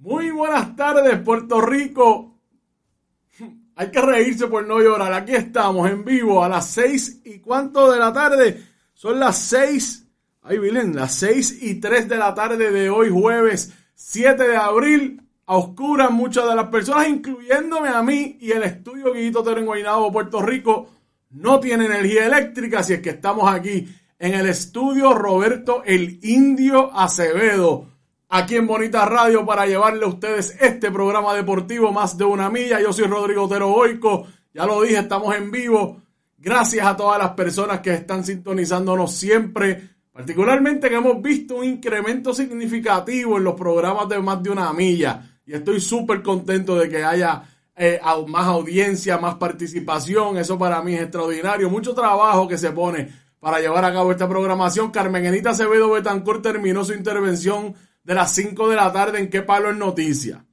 Muy buenas tardes, Puerto Rico. Hay que reírse por no llorar. Aquí estamos en vivo a las seis y cuánto de la tarde. Son las seis. Ay, miren, las seis y tres de la tarde de hoy, jueves 7 de abril. A oscuras, muchas de las personas, incluyéndome a mí y el estudio Guillito Tero en Puerto Rico, no tiene energía eléctrica. Así es que estamos aquí en el estudio Roberto el Indio Acevedo aquí en Bonita Radio para llevarle a ustedes este programa deportivo más de una milla. Yo soy Rodrigo Otero Oico, ya lo dije, estamos en vivo. Gracias a todas las personas que están sintonizándonos siempre, particularmente que hemos visto un incremento significativo en los programas de más de una milla. Y estoy súper contento de que haya eh, más audiencia, más participación. Eso para mí es extraordinario. Mucho trabajo que se pone para llevar a cabo esta programación. Carmen Enita Acevedo Betancourt terminó su intervención de las 5 de la tarde en qué palo es noticia.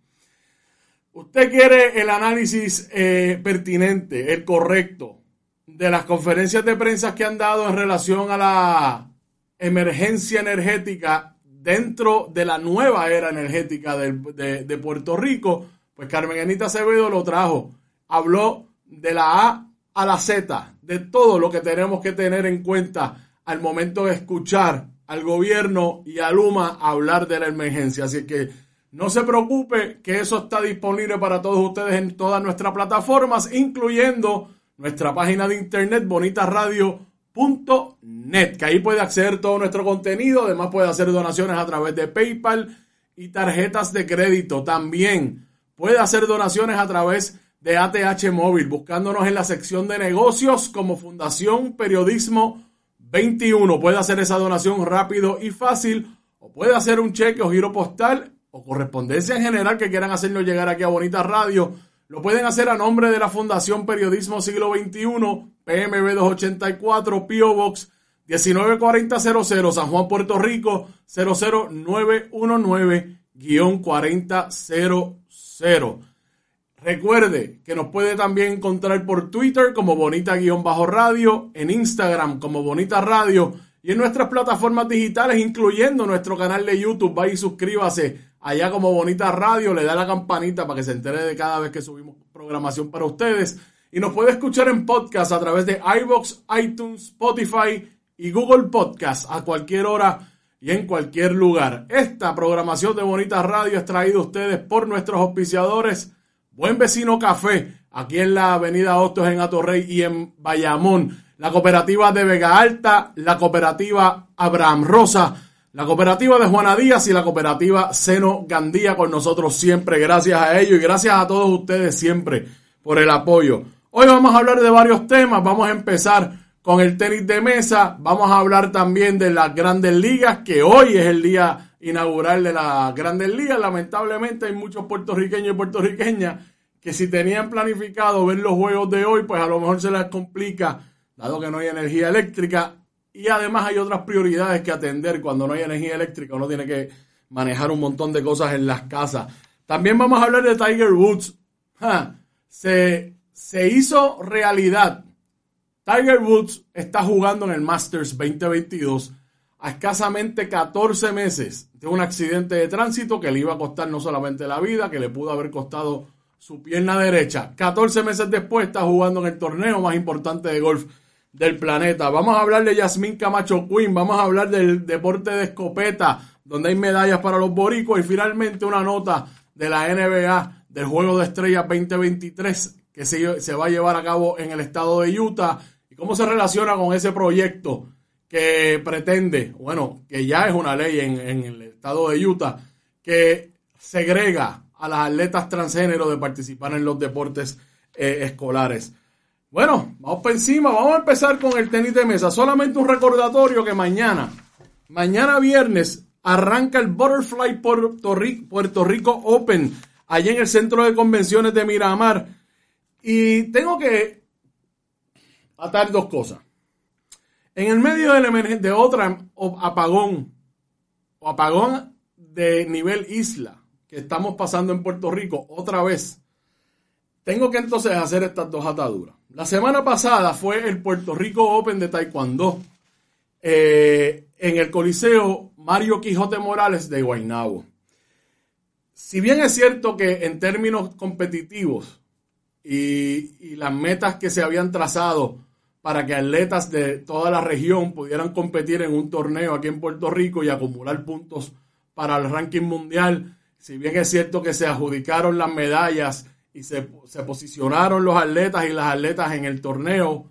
Usted quiere el análisis eh, pertinente, el correcto, de las conferencias de prensa que han dado en relación a la emergencia energética dentro de la nueva era energética de, de Puerto Rico, pues Carmen Anita Acevedo lo trajo. Habló de la A a la Z, de todo lo que tenemos que tener en cuenta al momento de escuchar al gobierno y a Luma hablar de la emergencia. Así que no se preocupe que eso está disponible para todos ustedes en todas nuestras plataformas, incluyendo nuestra página de internet bonitasradio.net, que ahí puede acceder todo nuestro contenido, además puede hacer donaciones a través de PayPal y tarjetas de crédito. También puede hacer donaciones a través de ATH Móvil, buscándonos en la sección de negocios como Fundación Periodismo 21. Puede hacer esa donación rápido y fácil o puede hacer un cheque o giro postal o correspondencia en general que quieran hacernos llegar aquí a Bonita Radio. Lo pueden hacer a nombre de la Fundación Periodismo Siglo XXI, PMB 284, PO Box 194000, San Juan, Puerto Rico 00919-4000. Recuerde que nos puede también encontrar por Twitter como Bonita-Radio, en Instagram como Bonita Radio y en nuestras plataformas digitales, incluyendo nuestro canal de YouTube. Vaya y suscríbase allá como Bonita Radio, le da la campanita para que se entere de cada vez que subimos programación para ustedes. Y nos puede escuchar en podcast a través de iBox, iTunes, Spotify y Google Podcast a cualquier hora y en cualquier lugar. Esta programación de Bonita Radio es traída a ustedes por nuestros auspiciadores. Buen Vecino Café, aquí en la avenida Hostos en Atorrey y en Bayamón. La cooperativa de Vega Alta, la cooperativa Abraham Rosa, la cooperativa de Juana Díaz y la cooperativa Seno Gandía con nosotros siempre. Gracias a ellos y gracias a todos ustedes siempre por el apoyo. Hoy vamos a hablar de varios temas. Vamos a empezar con el tenis de mesa. Vamos a hablar también de las grandes ligas, que hoy es el día inaugural de las grandes ligas. Lamentablemente hay muchos puertorriqueños y puertorriqueñas que si tenían planificado ver los juegos de hoy, pues a lo mejor se les complica, dado que no hay energía eléctrica. y además hay otras prioridades que atender cuando no hay energía eléctrica. Uno tiene que manejar un montón de cosas en las casas. También vamos a hablar de Tiger Woods. Se, se hizo realidad. Tiger Woods está jugando en el Masters 2022 a escasamente 14 meses de un accidente de tránsito que le iba a costar no solamente la vida, que le pudo haber costado su pierna derecha. 14 meses después está jugando en el torneo más importante de golf del planeta. Vamos a hablar de Yasmín Camacho Quinn, vamos a hablar del deporte de escopeta, donde hay medallas para los boricos y finalmente una nota de la NBA del Juego de Estrellas 2023 que se, se va a llevar a cabo en el estado de Utah cómo se relaciona con ese proyecto que pretende, bueno, que ya es una ley en, el estado de Utah, que segrega a las atletas transgénero de participar en los deportes eh, escolares. Bueno, vamos por encima, vamos a empezar con el tenis de mesa. Solamente un recordatorio que mañana, mañana viernes, arranca el Butterfly Puerto Rico, Open, allá en el centro de convenciones de Miramar. Y tengo que atar dos cosas. En el medio de, de otra apagón, o apagón de nivel isla que estamos pasando en Puerto Rico otra vez, tengo que entonces hacer estas dos ataduras. La semana pasada fue el Puerto Rico Open de Taekwondo eh, en el Coliseo Mario Quijote Morales de Guaynabo. Si bien es cierto que en términos competitivos y, las metas que se habían trazado para que atletas de toda la región pudieran competir en un torneo aquí en Puerto Rico y acumular puntos para el ranking mundial, si bien es cierto que se adjudicaron las medallas y se, posicionaron los atletas y las atletas en el torneo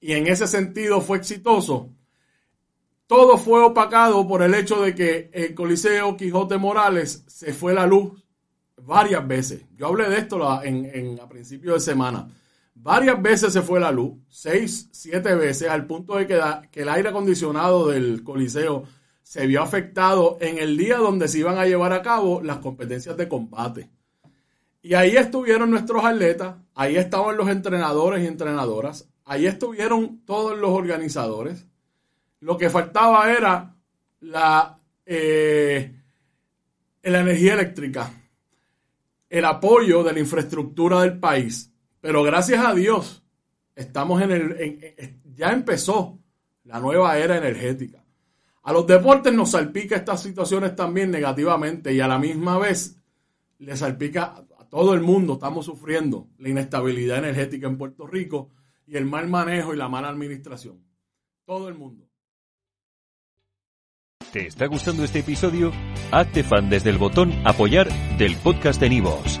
y en ese sentido fue exitoso. Todo fue opacado por el hecho de que el Coliseo Quijote Morales se fue la luz varias veces. Yo hablé de esto en, en, a principios de semana. Varias veces se fue la luz, seis, siete veces, al punto de que, el aire acondicionado del Coliseo se vio afectado en el día donde se iban a llevar a cabo las competencias de combate. Y ahí estuvieron nuestros atletas, ahí estaban los entrenadores y entrenadoras, ahí estuvieron todos los organizadores. Lo que faltaba era la, eh, la energía eléctrica, el apoyo de la infraestructura del país. Pero gracias a Dios, estamos en el, ya empezó la nueva era energética. A los deportes nos salpica estas situaciones también negativamente y a la misma vez le salpica todo el mundo estamos sufriendo la inestabilidad energética en Puerto Rico y el mal manejo y la mala administración. Todo el mundo. ¿Te está gustando este episodio? Hazte fan desde el botón apoyar del podcast de Nivos.